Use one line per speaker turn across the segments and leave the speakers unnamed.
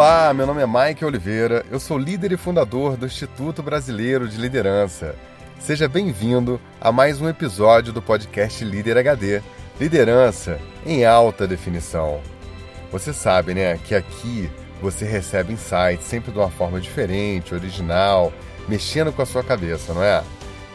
Olá, meu nome é Mike Oliveira, eu sou líder e fundador do Instituto Brasileiro de Liderança. Seja bem-vindo a mais um episódio do podcast Líder HD Liderança em Alta Definição. Você sabe, né, que aqui você recebe insights sempre de uma forma diferente, original, mexendo com a sua cabeça, não é?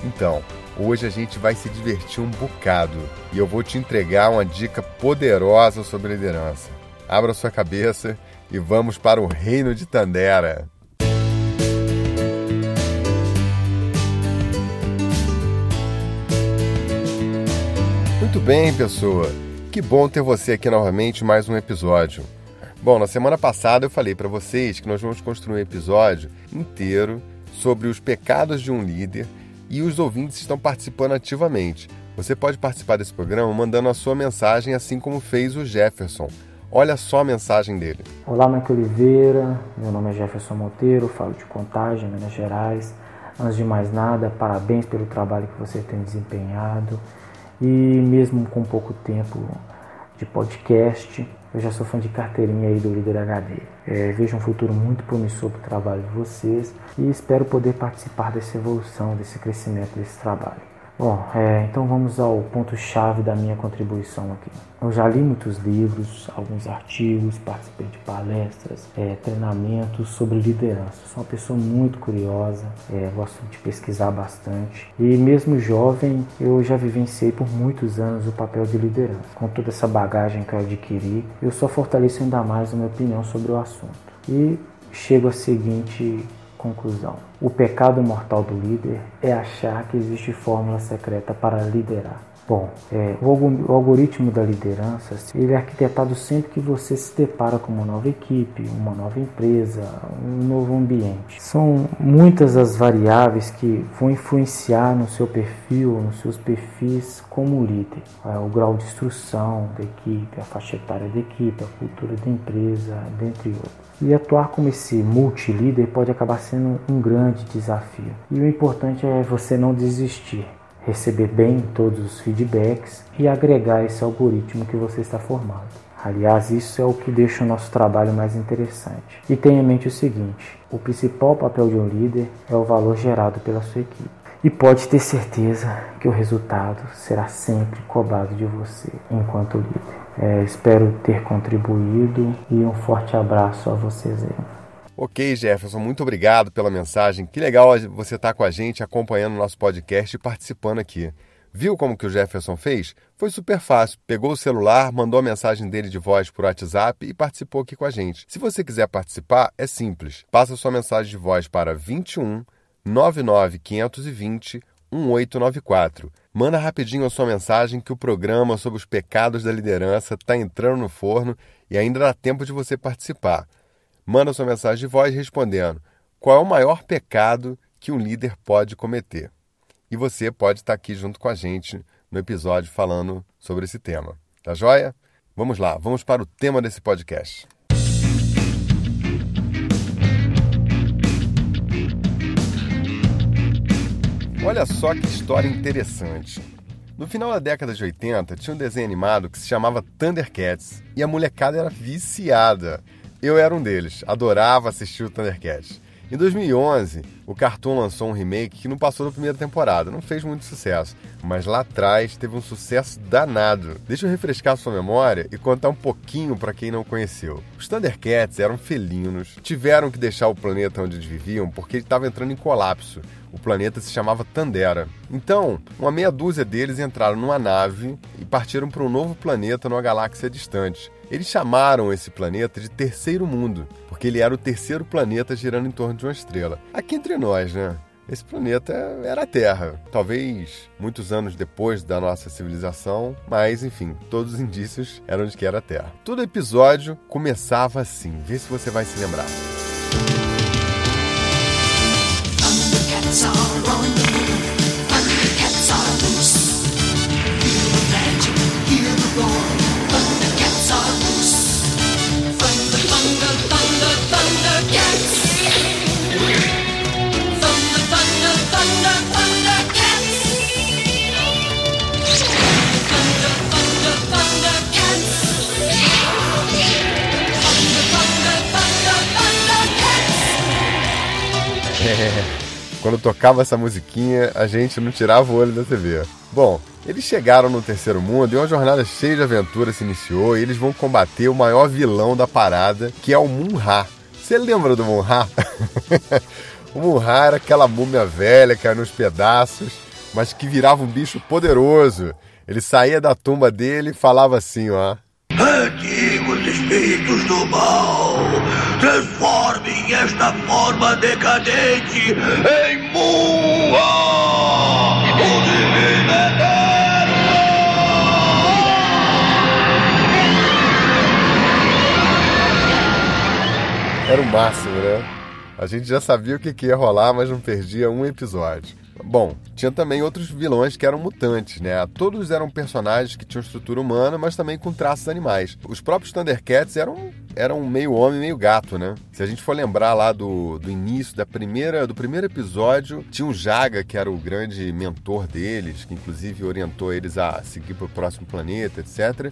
Então, hoje a gente vai se divertir um bocado e eu vou te entregar uma dica poderosa sobre liderança. Abra sua cabeça e vamos para o reino de Tandera. Muito bem, pessoa. Que bom ter você aqui novamente mais um episódio. Bom, na semana passada eu falei para vocês que nós vamos construir um episódio inteiro sobre os pecados de um líder e os ouvintes estão participando ativamente. Você pode participar desse programa mandando a sua mensagem, assim como fez o Jefferson. Olha só a mensagem dele.
Olá, Mike Oliveira. Meu nome é Jefferson Monteiro, falo de Contagem, Minas Gerais. Antes de mais nada, parabéns pelo trabalho que você tem desempenhado. E mesmo com pouco tempo de podcast, eu já sou fã de carteirinha aí do Líder HD. É, vejo um futuro muito promissor para o trabalho de vocês e espero poder participar dessa evolução, desse crescimento desse trabalho. Bom, é, então vamos ao ponto-chave da minha contribuição aqui. Eu já li muitos livros, alguns artigos, participei de palestras, é, treinamentos sobre liderança. Sou uma pessoa muito curiosa, é, gosto de pesquisar bastante. E mesmo jovem, eu já vivenciei por muitos anos o papel de liderança. Com toda essa bagagem que eu adquiri, eu só fortaleço ainda mais a minha opinião sobre o assunto. E chego à seguinte conclusão. O pecado mortal do líder é achar que existe fórmula secreta para liderar. Bom, é, o, algoritmo da liderança ele é arquitetado sempre que você se depara com uma nova equipe, uma nova empresa, um novo ambiente. São muitas as variáveis que vão influenciar no seu perfil, nos seus perfis como líder. É, o grau de instrução da equipe, a faixa etária da equipe, a cultura da empresa, dentre outros. E atuar como esse multilíder pode acabar sendo um grande desafio. E o importante é você não desistir receber bem todos os feedbacks e agregar esse algoritmo que você está formando. Aliás, isso é o que deixa o nosso trabalho mais interessante. E tenha em mente o seguinte: o principal papel de um líder é o valor gerado pela sua equipe. E pode ter certeza que o resultado será sempre cobrado de você enquanto líder. É, espero ter contribuído e um forte abraço a vocês aí.
Ok, Jefferson, muito obrigado pela mensagem. Que legal você estar tá com a gente, acompanhando o nosso podcast e participando aqui. Viu como que o Jefferson fez? Foi super fácil. Pegou o celular, mandou a mensagem dele de voz por WhatsApp e participou aqui com a gente. Se você quiser participar, é simples. Passa sua mensagem de voz para 21 99 520 1894. Manda rapidinho a sua mensagem que o programa sobre os pecados da liderança está entrando no forno e ainda dá tempo de você participar manda sua mensagem de voz respondendo qual é o maior pecado que um líder pode cometer. E você pode estar aqui junto com a gente no episódio falando sobre esse tema. Tá joia? Vamos lá, vamos para o tema desse podcast. Olha só que história interessante. No final da década de 80, tinha um desenho animado que se chamava Thundercats e a molecada era viciada. Eu era um deles, adorava assistir o Thundercats. Em 2011, o Cartoon lançou um remake que não passou da primeira temporada, não fez muito sucesso, mas lá atrás teve um sucesso danado. Deixa eu refrescar sua memória e contar um pouquinho para quem não conheceu. Os Thundercats eram felinos, tiveram que deixar o planeta onde eles viviam porque ele estava entrando em colapso. O planeta se chamava Tandera. Então, uma meia dúzia deles entraram numa nave e partiram para um novo planeta numa galáxia distante. Eles chamaram esse planeta de Terceiro Mundo, porque ele era o terceiro planeta girando em torno de uma estrela. Aqui entre nós, né? Esse planeta era a Terra, talvez muitos anos depois da nossa civilização, mas enfim, todos os indícios eram de que era a Terra. Todo episódio começava assim, vê se você vai se lembrar. Quando tocava essa musiquinha, a gente não tirava o olho da TV. Bom, eles chegaram no terceiro mundo e uma jornada cheia de aventura se iniciou e eles vão combater o maior vilão da parada, que é o Munra. Você lembra do Munra? o Munra era aquela múmia velha que era nos pedaços, mas que virava um bicho poderoso. Ele saía da tumba dele e falava assim, ó.
Antigos espíritos do mal, transformem esta forma decadente em Munra! O divino eterno!
Era o máximo, né? A gente já sabia o que, que ia rolar, mas não perdia um episódio. Bom, tinha também outros vilões que eram mutantes, né? Todos eram personagens que tinham estrutura humana, mas também com traços animais. Os próprios Thundercats eram, eram meio homem, meio gato, né? Se a gente for lembrar lá do, do início, da primeira, do primeiro episódio, tinha o Jaga, que era o grande mentor deles, que inclusive orientou eles a seguir para o próximo planeta, etc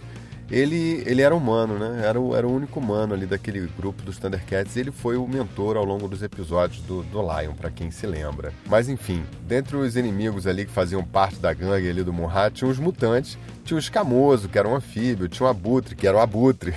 ele, ele era humano, né? Era o, era o único humano ali daquele grupo dos Thundercats ele foi o mentor ao longo dos episódios do, do Lion, para quem se lembra. Mas enfim, dentre os inimigos ali que faziam parte da gangue ali do Murrat, tinha os mutantes, tinha o Escamoso, que era um anfíbio, tinha o Abutre, que era o Abutre,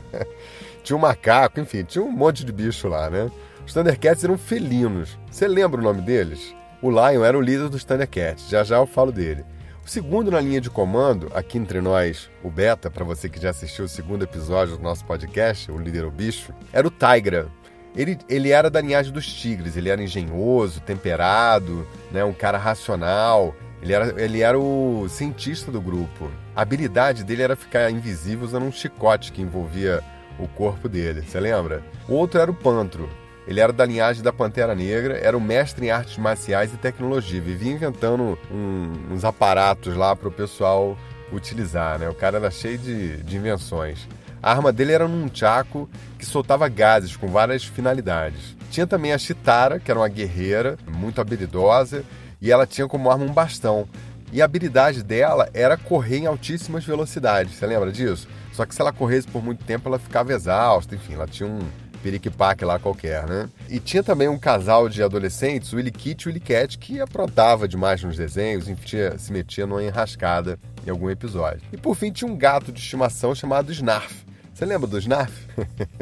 tinha o Macaco, enfim, tinha um monte de bicho lá, né? Os Thundercats eram felinos. Você lembra o nome deles? O Lion era o líder dos Thundercats, já já eu falo dele. O segundo na linha de comando, aqui entre nós, o Beta, para você que já assistiu o segundo episódio do nosso podcast, o Líder o Bicho, era o Tigra. Ele, ele era da linhagem dos tigres, ele era engenhoso, temperado, né, um cara racional. Ele era, ele era o cientista do grupo. A habilidade dele era ficar invisível usando um chicote que envolvia o corpo dele, você lembra? O outro era o Pantro. Ele era da linhagem da Pantera Negra, era um mestre em artes marciais e tecnologia, vivia inventando um, uns aparatos lá para o pessoal utilizar, né? O cara era cheio de, de invenções. A arma dele era um chaco que soltava gases com várias finalidades. Tinha também a Chitara, que era uma guerreira muito habilidosa, e ela tinha como arma um bastão. E a habilidade dela era correr em altíssimas velocidades. Você lembra disso? Só que se ela corresse por muito tempo, ela ficava exausta. Enfim, ela tinha um, periquipaque lá qualquer, né? E tinha também um casal de adolescentes, o Willy Kit e o Cat, que aprontava demais nos desenhos, enfim, se metia numa enrascada em algum episódio. E por fim tinha um gato de estimação chamado Snarf. Você lembra do Snarf?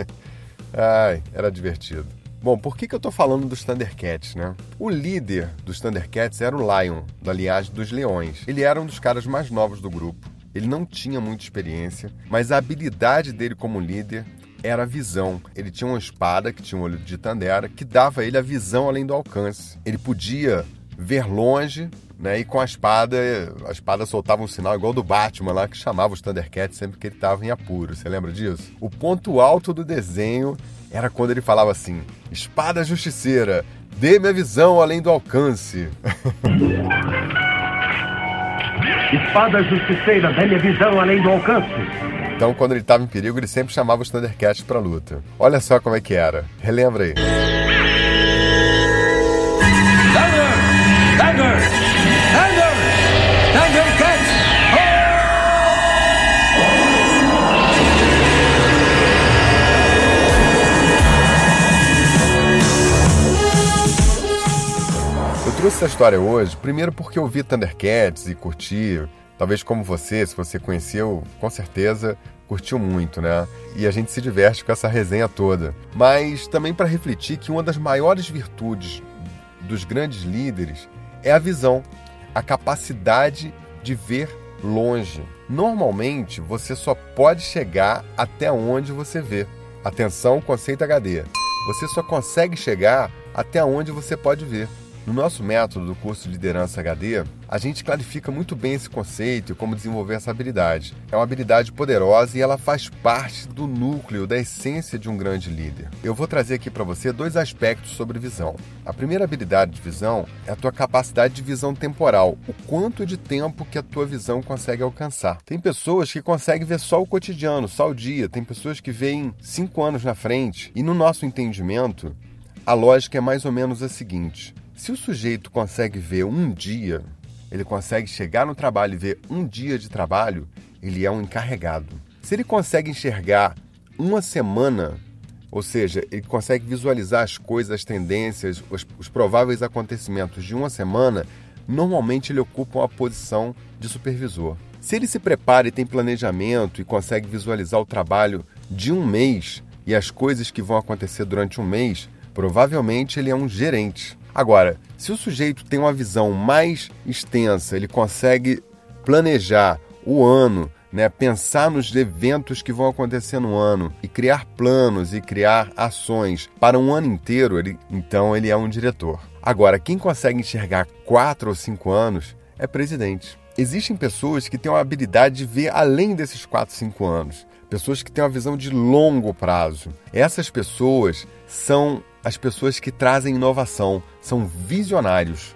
Ai, era divertido. Bom, por que, que eu tô falando dos Thundercats, né? O líder dos Thundercats era o Lion, da linhagem dos leões. Ele era um dos caras mais novos do grupo. Ele não tinha muita experiência, mas a habilidade dele como líder era a visão. Ele tinha uma espada, que tinha um olho de Tandera, que dava a ele a visão além do alcance. Ele podia ver longe, né? E com a espada, a espada soltava um sinal igual do Batman lá, que chamava os Thundercats sempre que ele estava em apuro. Você lembra disso? O ponto alto do desenho era quando ele falava assim: Espada Justiceira, dê-me a visão além do alcance.
Espada Justiceira, dê-me a visão além do alcance.
Então, quando ele estava em perigo, ele sempre chamava os Thundercats para luta. Olha só como é que era. Relembra aí. Eu trouxe essa história hoje, primeiro porque eu vi Thundercats e curti, talvez como você, se você conheceu, com certeza curtiu muito, né? E a gente se diverte com essa resenha toda. Mas também para refletir que uma das maiores virtudes dos grandes líderes é a visão, a capacidade de ver longe. Normalmente você só pode chegar até onde você vê. Atenção, conceito HD. Você só consegue chegar até onde você pode ver. No nosso método do curso de Liderança HD, a gente clarifica muito bem esse conceito e como desenvolver essa habilidade. É uma habilidade poderosa e ela faz parte do núcleo, da essência de um grande líder. Eu vou trazer aqui para você dois aspectos sobre visão. A primeira habilidade de visão é a tua capacidade de visão temporal, o quanto de tempo que a tua visão consegue alcançar. Tem pessoas que conseguem ver só o cotidiano, só o dia, tem pessoas que veem cinco anos na frente, e no nosso entendimento, a lógica é mais ou menos a seguinte. Se o sujeito consegue ver um dia, ele consegue chegar no trabalho e ver um dia de trabalho, ele é um encarregado. Se ele consegue enxergar uma semana, ou seja, ele consegue visualizar as coisas, as tendências, os, os prováveis acontecimentos de uma semana, normalmente ele ocupa uma posição de supervisor. Se ele se prepara e tem planejamento e consegue visualizar o trabalho de um mês e as coisas que vão acontecer durante um mês, provavelmente ele é um gerente. Agora, se o sujeito tem uma visão mais extensa, ele consegue planejar o ano, né, pensar nos eventos que vão acontecer no ano e criar planos e criar ações para um ano inteiro, ele, então ele é um diretor. Agora, quem consegue enxergar quatro ou cinco anos é presidente. Existem pessoas que têm uma habilidade de ver além desses 4, 5 anos. Pessoas que têm uma visão de longo prazo. Essas pessoas são as pessoas que trazem inovação, são visionários.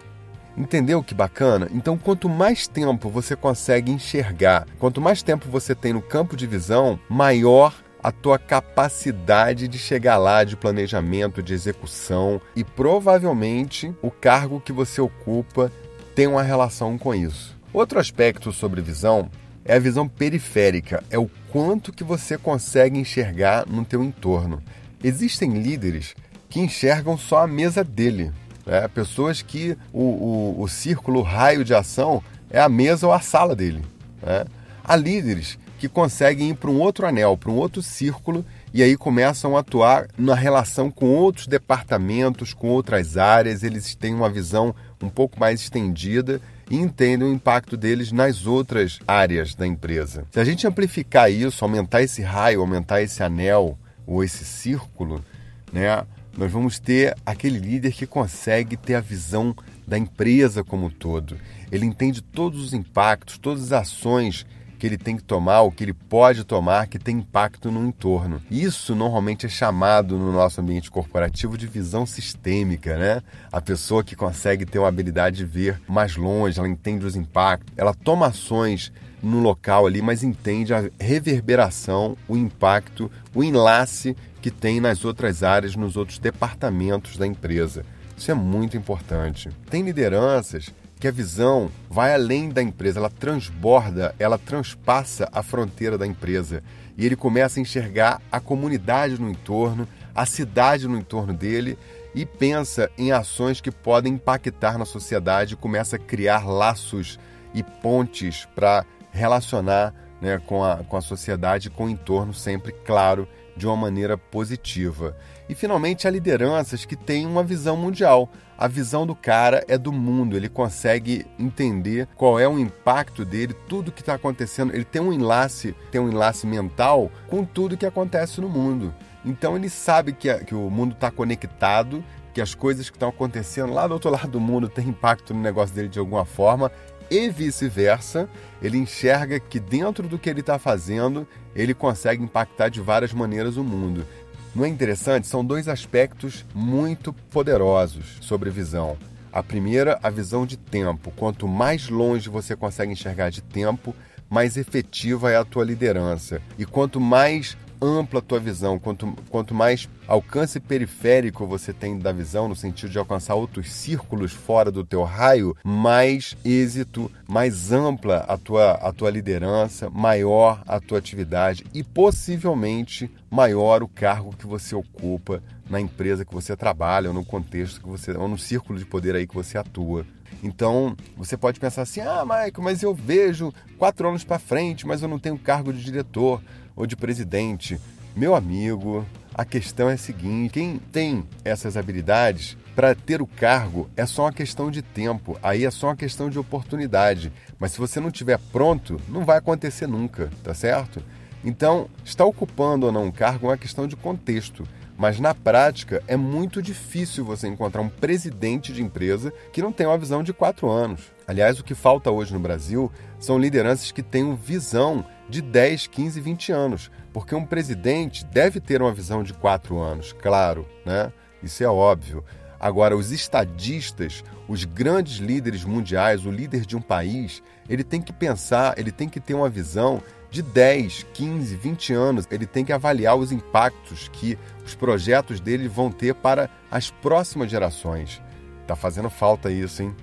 Entendeu que bacana? Então, quanto mais tempo você consegue enxergar, quanto mais tempo você tem no campo de visão, maior a tua capacidade de chegar lá de planejamento, de execução e provavelmente o cargo que você ocupa tem uma relação com isso. Outro aspecto sobre visão é a visão periférica, é o quanto que você consegue enxergar no teu entorno. Existem líderes que enxergam só a mesa dele, né? pessoas que o, o, o círculo, o raio de ação é a mesa ou a sala dele. Né? Há líderes que conseguem ir para um outro anel, para um outro círculo e aí começam a atuar na relação com outros departamentos, com outras áreas, eles têm uma visão um pouco mais estendida e entendem o impacto deles nas outras áreas da empresa. Se a gente amplificar isso, aumentar esse raio, aumentar esse anel ou esse círculo, né, nós vamos ter aquele líder que consegue ter a visão da empresa como um todo. Ele entende todos os impactos, todas as ações que ele tem que tomar, o que ele pode tomar, que tem impacto no entorno. Isso normalmente é chamado no nosso ambiente corporativo de visão sistêmica, né? A pessoa que consegue ter uma habilidade de ver mais longe, ela entende os impactos, ela toma ações no local ali, mas entende a reverberação, o impacto, o enlace que tem nas outras áreas, nos outros departamentos da empresa. Isso é muito importante. Tem lideranças que a visão vai além da empresa, ela transborda, ela transpassa a fronteira da empresa. E ele começa a enxergar a comunidade no entorno, a cidade no entorno dele e pensa em ações que podem impactar na sociedade, começa a criar laços e pontes para relacionar né, com, a, com a sociedade, com o entorno, sempre, claro, de uma maneira positiva. E finalmente há lideranças que têm uma visão mundial. A visão do cara é do mundo, ele consegue entender qual é o impacto dele, tudo que está acontecendo. Ele tem um enlace, tem um enlace mental com tudo que acontece no mundo. Então ele sabe que, a, que o mundo está conectado, que as coisas que estão acontecendo lá do outro lado do mundo têm impacto no negócio dele de alguma forma e vice-versa. Ele enxerga que dentro do que ele está fazendo, ele consegue impactar de várias maneiras o mundo. Não é interessante? São dois aspectos muito poderosos sobre visão. A primeira, a visão de tempo. Quanto mais longe você consegue enxergar de tempo, mais efetiva é a tua liderança. E quanto mais ampla a tua visão, quanto, quanto mais alcance periférico você tem da visão, no sentido de alcançar outros círculos fora do teu raio, mais êxito, mais ampla a tua, a tua liderança, maior a tua atividade e possivelmente maior o cargo que você ocupa na empresa que você trabalha, ou no contexto que você, ou no círculo de poder aí que você atua. Então, você pode pensar assim: ah, Michael, mas eu vejo quatro anos para frente, mas eu não tenho cargo de diretor ou de presidente. Meu amigo, a questão é a seguinte: quem tem essas habilidades, para ter o cargo é só uma questão de tempo, aí é só uma questão de oportunidade. Mas se você não estiver pronto, não vai acontecer nunca, tá certo? Então, estar ocupando ou não um cargo é uma questão de contexto. Mas na prática é muito difícil você encontrar um presidente de empresa que não tenha uma visão de quatro anos. Aliás, o que falta hoje no Brasil são lideranças que tenham visão de 10, 15, 20 anos, porque um presidente deve ter uma visão de quatro anos, claro, né? Isso é óbvio. Agora, os estadistas, os grandes líderes mundiais, o líder de um país, ele tem que pensar, ele tem que ter uma visão de 10, 15, 20 anos. Ele tem que avaliar os impactos que os projetos dele vão ter para as próximas gerações. Tá fazendo falta isso, hein?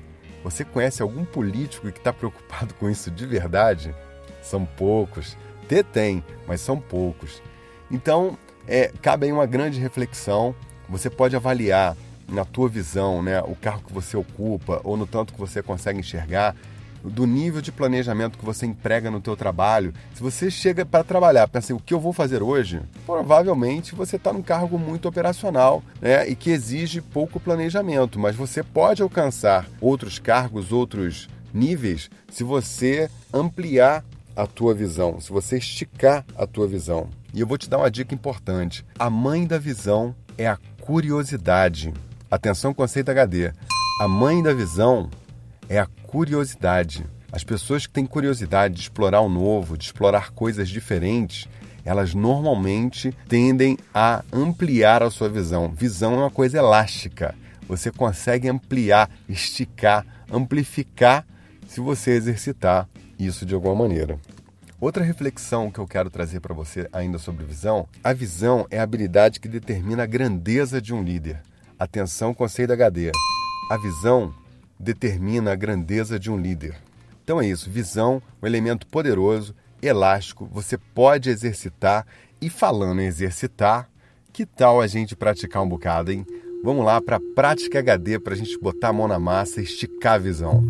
Você conhece algum político que está preocupado com isso de verdade? São poucos. Tem, mas são poucos. Então, é, cabe aí uma grande reflexão. Você pode avaliar na tua visão, né, o carro que você ocupa ou no tanto que você consegue enxergar, do nível de planejamento que você emprega no teu trabalho. Se você chega para trabalhar, pensa assim, o que eu vou fazer hoje? Provavelmente você está num cargo muito operacional né, e que exige pouco planejamento, mas você pode alcançar outros cargos, outros níveis, se você ampliar a tua visão, se você esticar a tua visão. E eu vou te dar uma dica importante. A mãe da visão é a curiosidade. Atenção, conceito HD. A mãe da visão é a curiosidade. As pessoas que têm curiosidade de explorar o novo, de explorar coisas diferentes, elas normalmente tendem a ampliar a sua visão. Visão é uma coisa elástica. Você consegue ampliar, esticar, amplificar se você exercitar isso de alguma maneira. Outra reflexão que eu quero trazer para você ainda sobre visão: a visão é a habilidade que determina a grandeza de um líder. Atenção, conceito HD. A visão determina a grandeza de um líder. Então é isso, visão, um elemento poderoso, elástico, você pode exercitar e falando em exercitar, que tal a gente praticar um bocado, hein? Vamos lá para a prática HD para a gente botar a mão na massa e esticar a visão.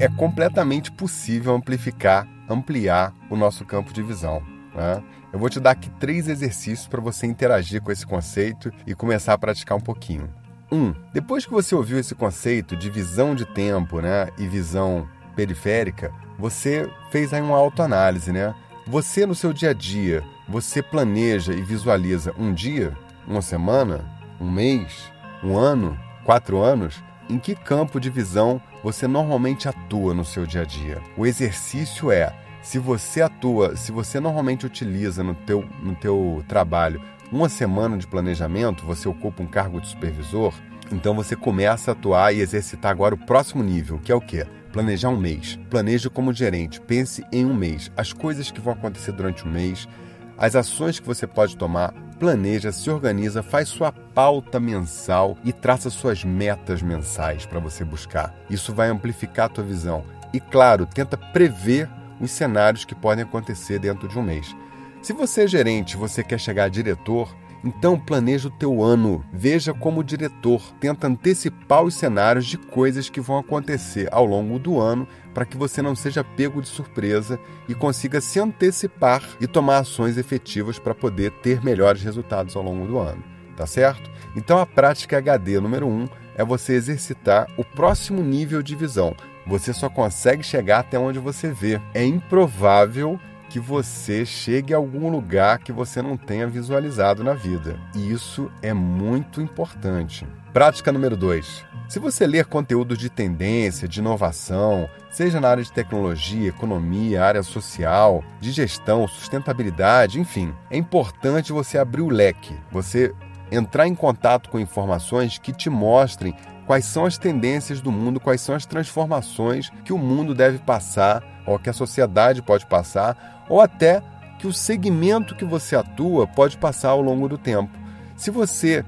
É completamente possível amplificar, ampliar o nosso campo de visão. Né? Eu vou te dar aqui três exercícios para você interagir com esse conceito e começar a praticar um pouquinho. Um, depois que você ouviu esse conceito de visão de tempo né, e visão periférica, você fez aí uma autoanálise, né? Você no seu dia a dia, você planeja e visualiza um dia, uma semana, um mês, um ano, quatro anos? Em que campo de visão você normalmente atua no seu dia a dia? O exercício é, se você atua, se você normalmente utiliza no teu, no teu trabalho uma semana de planejamento, você ocupa um cargo de supervisor, então você começa a atuar e exercitar agora o próximo nível, que é o quê? Planejar um mês. Planeje como gerente. Pense em um mês. As coisas que vão acontecer durante o mês, as ações que você pode tomar, planeja, se organiza, faz sua pauta mensal e traça suas metas mensais para você buscar. Isso vai amplificar a tua visão. E claro, tenta prever os cenários que podem acontecer dentro de um mês. Se você é gerente, você quer chegar a diretor, então planeja o teu ano, veja como diretor, tenta antecipar os cenários de coisas que vão acontecer ao longo do ano para que você não seja pego de surpresa e consiga se antecipar e tomar ações efetivas para poder ter melhores resultados ao longo do ano, tá certo? Então a prática HD número 1 um é você exercitar o próximo nível de visão. Você só consegue chegar até onde você vê. É improvável que você chegue a algum lugar que você não tenha visualizado na vida. E isso é muito importante. Prática número 2. Se você ler conteúdos de tendência, de inovação, seja na área de tecnologia, economia, área social, de gestão, sustentabilidade, enfim, é importante você abrir o leque, você entrar em contato com informações que te mostrem quais são as tendências do mundo, quais são as transformações que o mundo deve passar, ou que a sociedade pode passar, ou até que o segmento que você atua pode passar ao longo do tempo. Se você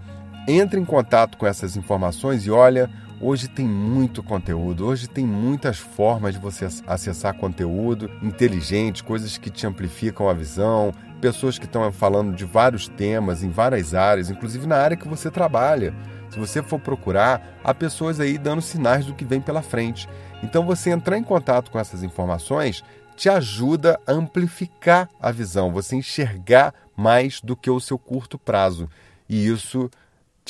entra em contato com essas informações e olha, hoje tem muito conteúdo, hoje tem muitas formas de você acessar conteúdo inteligente, coisas que te amplificam a visão, pessoas que estão falando de vários temas em várias áreas, inclusive na área que você trabalha. Se você for procurar, há pessoas aí dando sinais do que vem pela frente. Então, você entrar em contato com essas informações te ajuda a amplificar a visão, você enxergar mais do que o seu curto prazo. E isso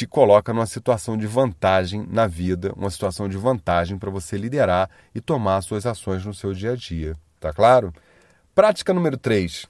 te coloca numa situação de vantagem na vida, uma situação de vantagem para você liderar e tomar suas ações no seu dia a dia. Tá claro? Prática número 3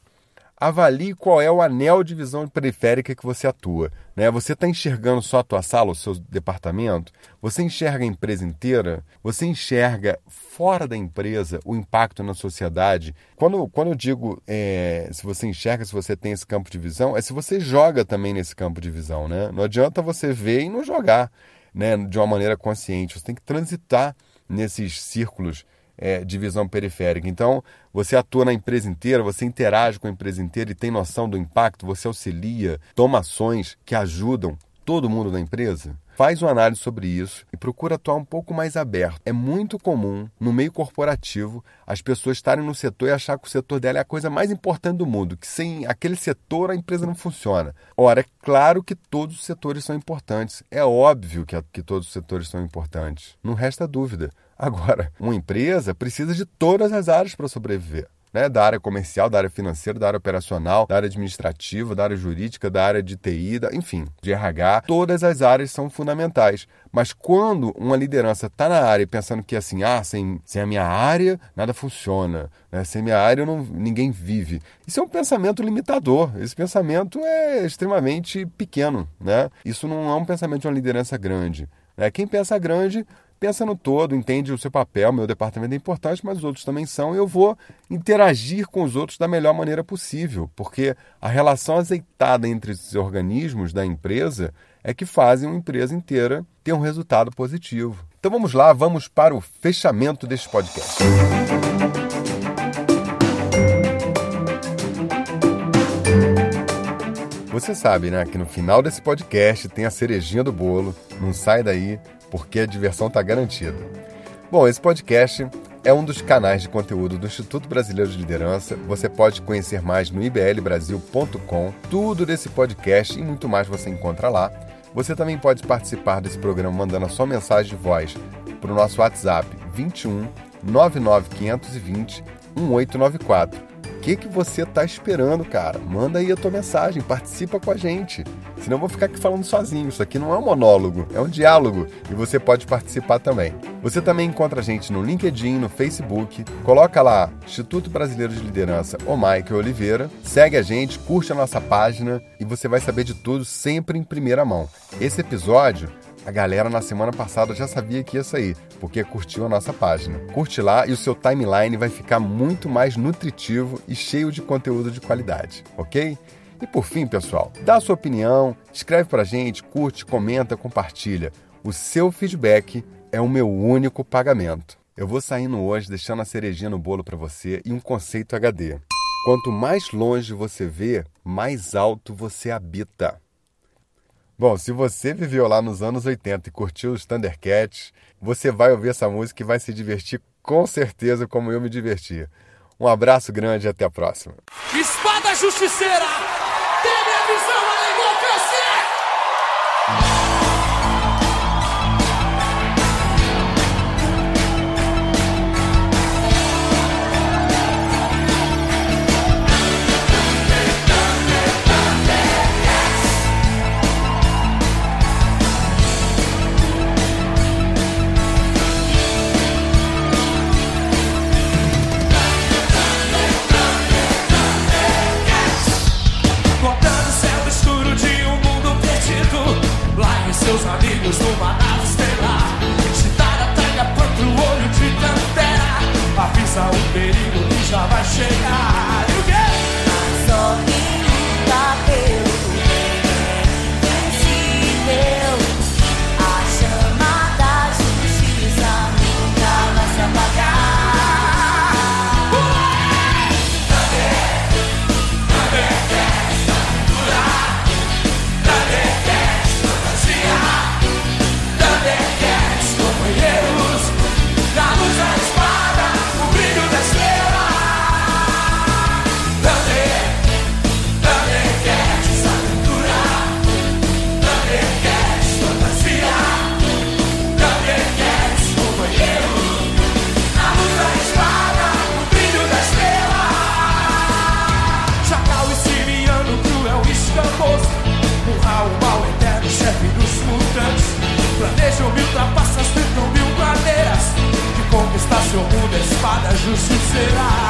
avalie qual é o anel de visão periférica que você atua. Né? Você está enxergando só a tua sala, o seu departamento? Você enxerga a empresa inteira? Você enxerga fora da empresa o impacto na sociedade? Quando, quando eu digo é, se você enxerga, se você tem esse campo de visão, é se você joga também nesse campo de visão. Né? Não adianta você ver e não jogar né, de uma maneira consciente. Você tem que transitar nesses círculos é, de visão periférica. Então, você atua na empresa inteira, você interage com a empresa inteira e tem noção do impacto, você auxilia, toma ações que ajudam todo mundo da empresa? Faz uma análise sobre isso e procura atuar um pouco mais aberto. É muito comum, no meio corporativo, as pessoas estarem no setor e achar que o setor dela é a coisa mais importante do mundo, que sem aquele setor a empresa não funciona. Ora, é claro que todos os setores são importantes. É óbvio que, que todos os setores são importantes. Não resta dúvida. Agora, uma empresa precisa de todas as áreas para sobreviver né, da área comercial, da área financeira, da área operacional, da área administrativa, da área jurídica, da área de TI, da, enfim, de RH. Todas as áreas são fundamentais. Mas quando uma liderança está na área pensando que assim, ah, sem, sem a minha área nada funciona, né? sem minha área não, ninguém vive. Isso é um pensamento limitador. Esse pensamento é extremamente pequeno. Né? Isso não é um pensamento de uma liderança grande. Né? Quem pensa grande pensa no todo, entende o seu papel, meu departamento é importante, mas os outros também são, e eu vou interagir com os outros da melhor maneira possível, porque a relação azeitada entre os organismos da empresa é que fazem uma empresa inteira ter um resultado positivo. Então vamos lá, vamos para o fechamento deste podcast. Você sabe, né, que no final desse podcast tem a cerejinha do bolo. Não sai daí, porque a diversão está garantida. Bom, esse podcast é um dos canais de conteúdo do Instituto Brasileiro de Liderança. Você pode conhecer mais no iblbrasil.com. Tudo desse podcast e muito mais você encontra lá. Você também pode participar desse programa mandando a sua mensagem de voz para o nosso WhatsApp 21 99520 1894 que, que você está esperando, cara? Manda aí a tua mensagem, participa com a gente. Senão eu vou ficar aqui falando sozinho. Isso aqui não é um monólogo, é um diálogo e você pode participar também. Você também encontra a gente no LinkedIn, no Facebook. Coloca lá Instituto Brasileiro de Liderança, o Mike Oliveira. Segue a gente, curte a nossa página e você vai saber de tudo sempre em primeira mão. Esse episódio a galera na semana passada já sabia que ia sair, porque curtiu a nossa página. Curte lá e o seu timeline vai ficar muito mais nutritivo e cheio de conteúdo de qualidade, ok? E por fim, pessoal, dá a sua opinião, escreve pra gente, curte, comenta, compartilha. O seu feedback é o meu único pagamento. Eu vou saindo hoje deixando a cerejinha no bolo para você e um conceito HD. Quanto mais longe você vê, mais alto você habita. Bom, se você viveu lá nos anos 80 e curtiu os Thundercats, você vai ouvir essa música e vai se divertir com certeza como eu me diverti. Um abraço grande e até a próxima.
Espada Justiceira! shake espada justiceira